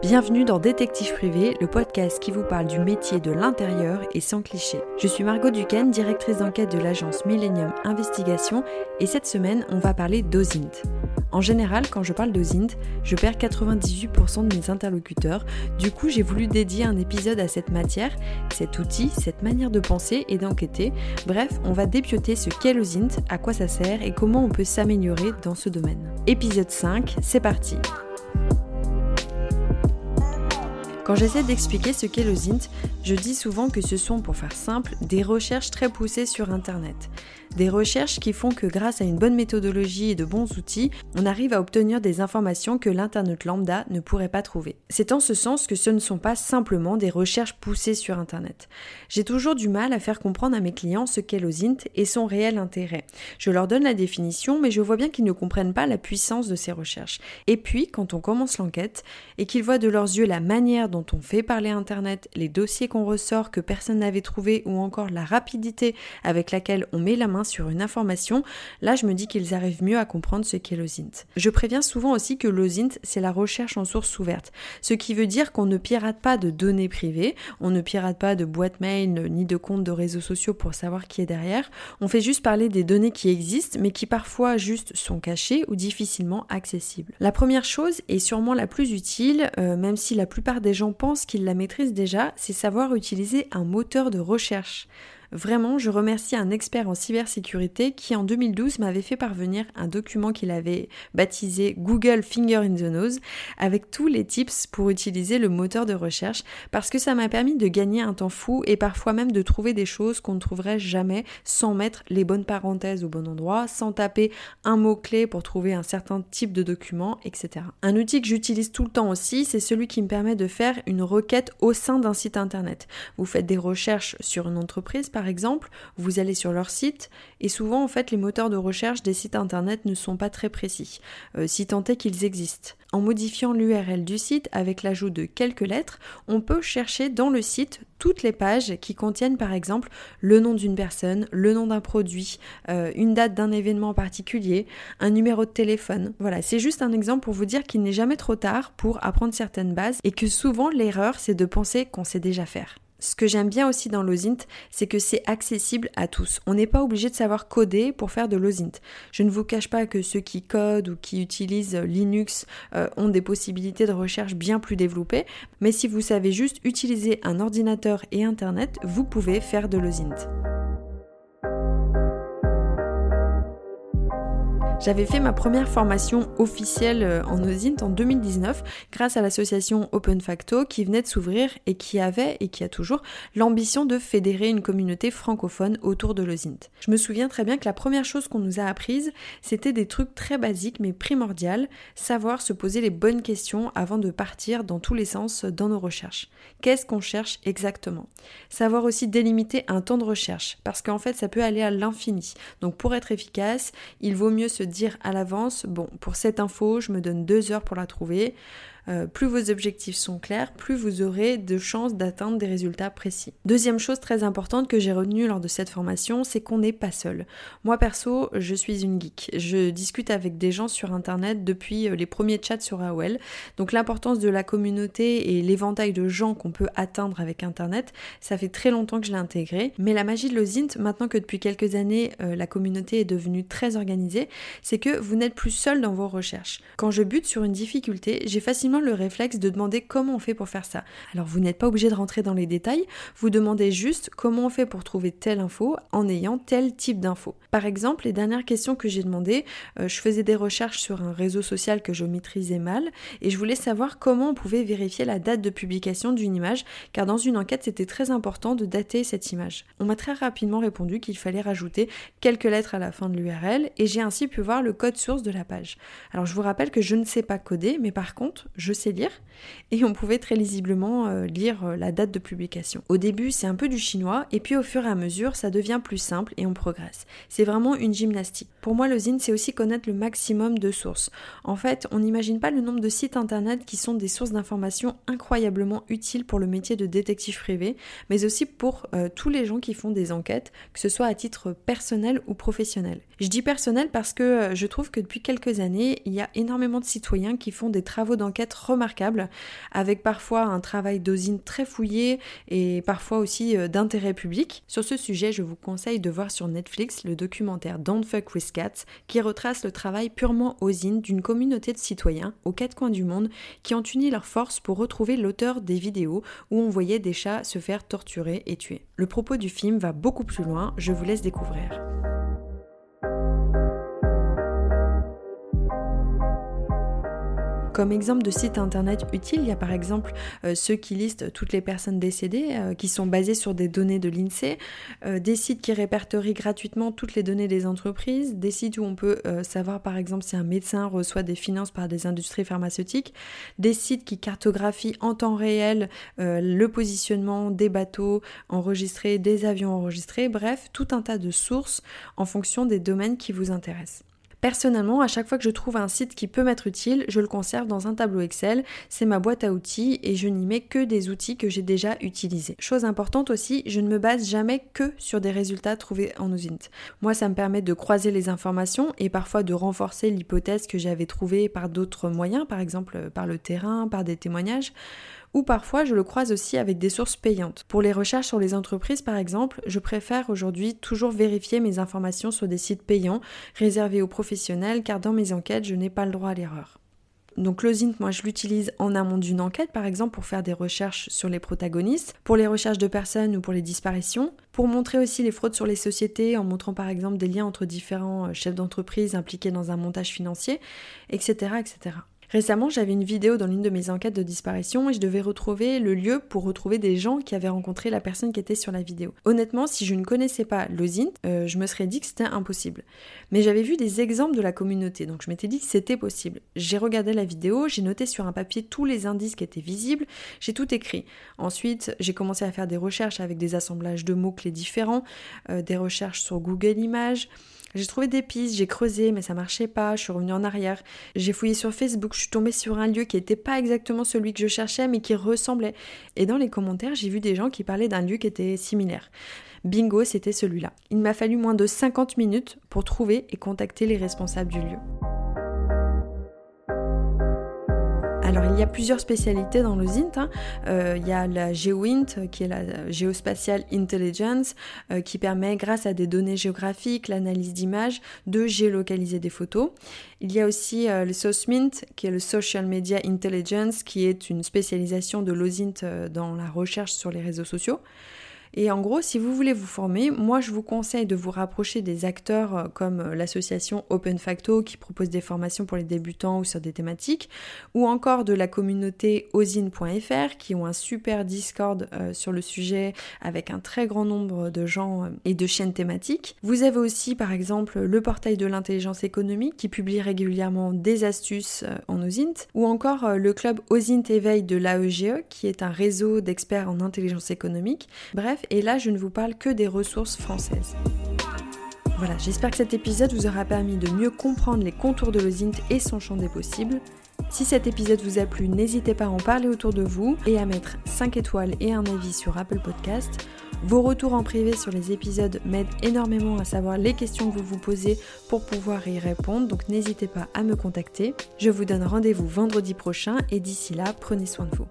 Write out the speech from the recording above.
Bienvenue dans Détective Privé, le podcast qui vous parle du métier de l'intérieur et sans cliché. Je suis Margot Duquesne, directrice d'enquête de l'agence Millennium Investigation, et cette semaine, on va parler d'OSINT. En général, quand je parle d'OSINT, je perds 98% de mes interlocuteurs, du coup j'ai voulu dédier un épisode à cette matière, cet outil, cette manière de penser et d'enquêter. Bref, on va dépioter ce qu'est l'OSINT, à quoi ça sert et comment on peut s'améliorer dans ce domaine. Épisode 5, c'est parti quand j'essaie d'expliquer ce qu'est le je dis souvent que ce sont, pour faire simple, des recherches très poussées sur Internet. Des recherches qui font que grâce à une bonne méthodologie et de bons outils, on arrive à obtenir des informations que l'internet lambda ne pourrait pas trouver. C'est en ce sens que ce ne sont pas simplement des recherches poussées sur Internet. J'ai toujours du mal à faire comprendre à mes clients ce qu'est l'OSINT et son réel intérêt. Je leur donne la définition, mais je vois bien qu'ils ne comprennent pas la puissance de ces recherches. Et puis, quand on commence l'enquête et qu'ils voient de leurs yeux la manière dont on fait parler Internet, les dossiers qu'on ressort que personne n'avait trouvé ou encore la rapidité avec laquelle on met la main sur une information, là je me dis qu'ils arrivent mieux à comprendre ce qu'est l'OSINT. Je préviens souvent aussi que l'OSINT c'est la recherche en source ouverte, ce qui veut dire qu'on ne pirate pas de données privées, on ne pirate pas de boîtes mail ni de comptes de réseaux sociaux pour savoir qui est derrière, on fait juste parler des données qui existent mais qui parfois juste sont cachées ou difficilement accessibles. La première chose et sûrement la plus utile, euh, même si la plupart des gens pensent qu'ils la maîtrisent déjà, c'est savoir utiliser un moteur de recherche. Vraiment, je remercie un expert en cybersécurité qui en 2012 m'avait fait parvenir un document qu'il avait baptisé Google Finger in the Nose avec tous les tips pour utiliser le moteur de recherche parce que ça m'a permis de gagner un temps fou et parfois même de trouver des choses qu'on ne trouverait jamais sans mettre les bonnes parenthèses au bon endroit, sans taper un mot-clé pour trouver un certain type de document, etc. Un outil que j'utilise tout le temps aussi, c'est celui qui me permet de faire une requête au sein d'un site internet. Vous faites des recherches sur une entreprise par exemple, vous allez sur leur site et souvent en fait les moteurs de recherche des sites internet ne sont pas très précis, euh, si tant est qu'ils existent. En modifiant l'URL du site avec l'ajout de quelques lettres, on peut chercher dans le site toutes les pages qui contiennent par exemple le nom d'une personne, le nom d'un produit, euh, une date d'un événement particulier, un numéro de téléphone. Voilà, c'est juste un exemple pour vous dire qu'il n'est jamais trop tard pour apprendre certaines bases et que souvent l'erreur c'est de penser qu'on sait déjà faire. Ce que j'aime bien aussi dans l'OSINT, c'est que c'est accessible à tous. On n'est pas obligé de savoir coder pour faire de l'OSINT. Je ne vous cache pas que ceux qui codent ou qui utilisent Linux euh, ont des possibilités de recherche bien plus développées, mais si vous savez juste utiliser un ordinateur et Internet, vous pouvez faire de l'OSINT. J'avais fait ma première formation officielle euh, en OSINT en 2019 grâce à l'association Open Facto qui venait de s'ouvrir et qui avait et qui a toujours l'ambition de fédérer une communauté francophone autour de l'OSINT. Je me souviens très bien que la première chose qu'on nous a apprise, c'était des trucs très basiques mais primordiales, savoir se poser les bonnes questions avant de partir dans tous les sens dans nos recherches. Qu'est-ce qu'on cherche exactement? Savoir aussi délimiter un temps de recherche parce qu'en fait ça peut aller à l'infini. Donc pour être efficace, il vaut mieux se dire à l'avance, bon, pour cette info, je me donne deux heures pour la trouver. Euh, plus vos objectifs sont clairs, plus vous aurez de chances d'atteindre des résultats précis. Deuxième chose très importante que j'ai retenue lors de cette formation, c'est qu'on n'est pas seul. Moi perso, je suis une geek. Je discute avec des gens sur internet depuis euh, les premiers chats sur AOL. Donc l'importance de la communauté et l'éventail de gens qu'on peut atteindre avec internet, ça fait très longtemps que je l'ai intégré. Mais la magie de l'OSINT, maintenant que depuis quelques années euh, la communauté est devenue très organisée, c'est que vous n'êtes plus seul dans vos recherches. Quand je bute sur une difficulté, j'ai facilement le réflexe de demander comment on fait pour faire ça. Alors vous n'êtes pas obligé de rentrer dans les détails, vous demandez juste comment on fait pour trouver telle info en ayant tel type d'info. Par exemple, les dernières questions que j'ai demandées, euh, je faisais des recherches sur un réseau social que je maîtrisais mal et je voulais savoir comment on pouvait vérifier la date de publication d'une image car dans une enquête c'était très important de dater cette image. On m'a très rapidement répondu qu'il fallait rajouter quelques lettres à la fin de l'URL et j'ai ainsi pu voir le code source de la page. Alors je vous rappelle que je ne sais pas coder mais par contre je je sais lire, et on pouvait très lisiblement euh, lire euh, la date de publication. Au début, c'est un peu du chinois, et puis au fur et à mesure, ça devient plus simple et on progresse. C'est vraiment une gymnastique. Pour moi, le ZIN, c'est aussi connaître le maximum de sources. En fait, on n'imagine pas le nombre de sites internet qui sont des sources d'informations incroyablement utiles pour le métier de détective privé, mais aussi pour euh, tous les gens qui font des enquêtes, que ce soit à titre personnel ou professionnel. Je dis personnel parce que je trouve que depuis quelques années, il y a énormément de citoyens qui font des travaux d'enquête remarquable, avec parfois un travail d'osine très fouillé et parfois aussi euh, d'intérêt public. Sur ce sujet, je vous conseille de voir sur Netflix le documentaire Don't Fuck with Cats, qui retrace le travail purement osine d'une communauté de citoyens aux quatre coins du monde qui ont uni leurs forces pour retrouver l'auteur des vidéos où on voyait des chats se faire torturer et tuer. Le propos du film va beaucoup plus loin, je vous laisse découvrir. Comme exemple de site internet utile, il y a par exemple euh, ceux qui listent toutes les personnes décédées, euh, qui sont basés sur des données de l'INSEE, euh, des sites qui répertorient gratuitement toutes les données des entreprises, des sites où on peut savoir par exemple si un médecin reçoit des finances par des industries pharmaceutiques, des sites qui cartographient en temps réel le positionnement des bateaux enregistrés, des avions enregistrés, bref, tout un tas de sources en fonction des domaines qui vous intéressent. Personnellement, à chaque fois que je trouve un site qui peut m'être utile, je le conserve dans un tableau Excel. C'est ma boîte à outils et je n'y mets que des outils que j'ai déjà utilisés. Chose importante aussi, je ne me base jamais que sur des résultats trouvés en OSINT. Moi, ça me permet de croiser les informations et parfois de renforcer l'hypothèse que j'avais trouvée par d'autres moyens, par exemple par le terrain, par des témoignages ou parfois je le croise aussi avec des sources payantes. Pour les recherches sur les entreprises par exemple, je préfère aujourd'hui toujours vérifier mes informations sur des sites payants réservés aux professionnels car dans mes enquêtes je n'ai pas le droit à l'erreur. Donc l'OSINT, moi je l'utilise en amont d'une enquête, par exemple pour faire des recherches sur les protagonistes, pour les recherches de personnes ou pour les disparitions, pour montrer aussi les fraudes sur les sociétés, en montrant par exemple des liens entre différents euh, chefs d'entreprise impliqués dans un montage financier, etc. etc. Récemment, j'avais une vidéo dans l'une de mes enquêtes de disparition et je devais retrouver le lieu pour retrouver des gens qui avaient rencontré la personne qui était sur la vidéo. Honnêtement, si je ne connaissais pas l'OSINT, euh, je me serais dit que c'était impossible. Mais j'avais vu des exemples de la communauté, donc je m'étais dit que c'était possible. J'ai regardé la vidéo, j'ai noté sur un papier tous les indices qui étaient visibles, j'ai tout écrit. Ensuite, j'ai commencé à faire des recherches avec des assemblages de mots-clés différents, euh, des recherches sur Google Images. J'ai trouvé des pistes, j'ai creusé, mais ça marchait pas, je suis revenue en arrière. J'ai fouillé sur Facebook, je suis tombée sur un lieu qui n'était pas exactement celui que je cherchais, mais qui ressemblait. Et dans les commentaires, j'ai vu des gens qui parlaient d'un lieu qui était similaire. Bingo, c'était celui-là. Il m'a fallu moins de 50 minutes pour trouver et contacter les responsables du lieu. Alors il y a plusieurs spécialités dans le ZINT. Hein. Euh, il y a la GeoInt qui est la Geospatial Intelligence euh, qui permet grâce à des données géographiques, l'analyse d'images, de géolocaliser des photos. Il y a aussi euh, le SOSMINT qui est le Social Media Intelligence qui est une spécialisation de l'OSINT dans la recherche sur les réseaux sociaux. Et en gros, si vous voulez vous former, moi je vous conseille de vous rapprocher des acteurs euh, comme euh, l'association Open Facto qui propose des formations pour les débutants ou sur des thématiques, ou encore de la communauté osine.fr qui ont un super Discord euh, sur le sujet avec un très grand nombre de gens et de chaînes thématiques. Vous avez aussi par exemple le portail de l'intelligence économique qui publie régulièrement des astuces en OSINT, ou encore le club OSINT Éveil de l'AEGE qui est un réseau d'experts en intelligence économique. Et là je ne vous parle que des ressources françaises. Voilà, j'espère que cet épisode vous aura permis de mieux comprendre les contours de l'OSINT et son champ des possibles. Si cet épisode vous a plu, n'hésitez pas à en parler autour de vous et à mettre 5 étoiles et un avis sur Apple Podcast. Vos retours en privé sur les épisodes m'aident énormément à savoir les questions que vous vous posez pour pouvoir y répondre, donc n'hésitez pas à me contacter. Je vous donne rendez-vous vendredi prochain et d'ici là, prenez soin de vous.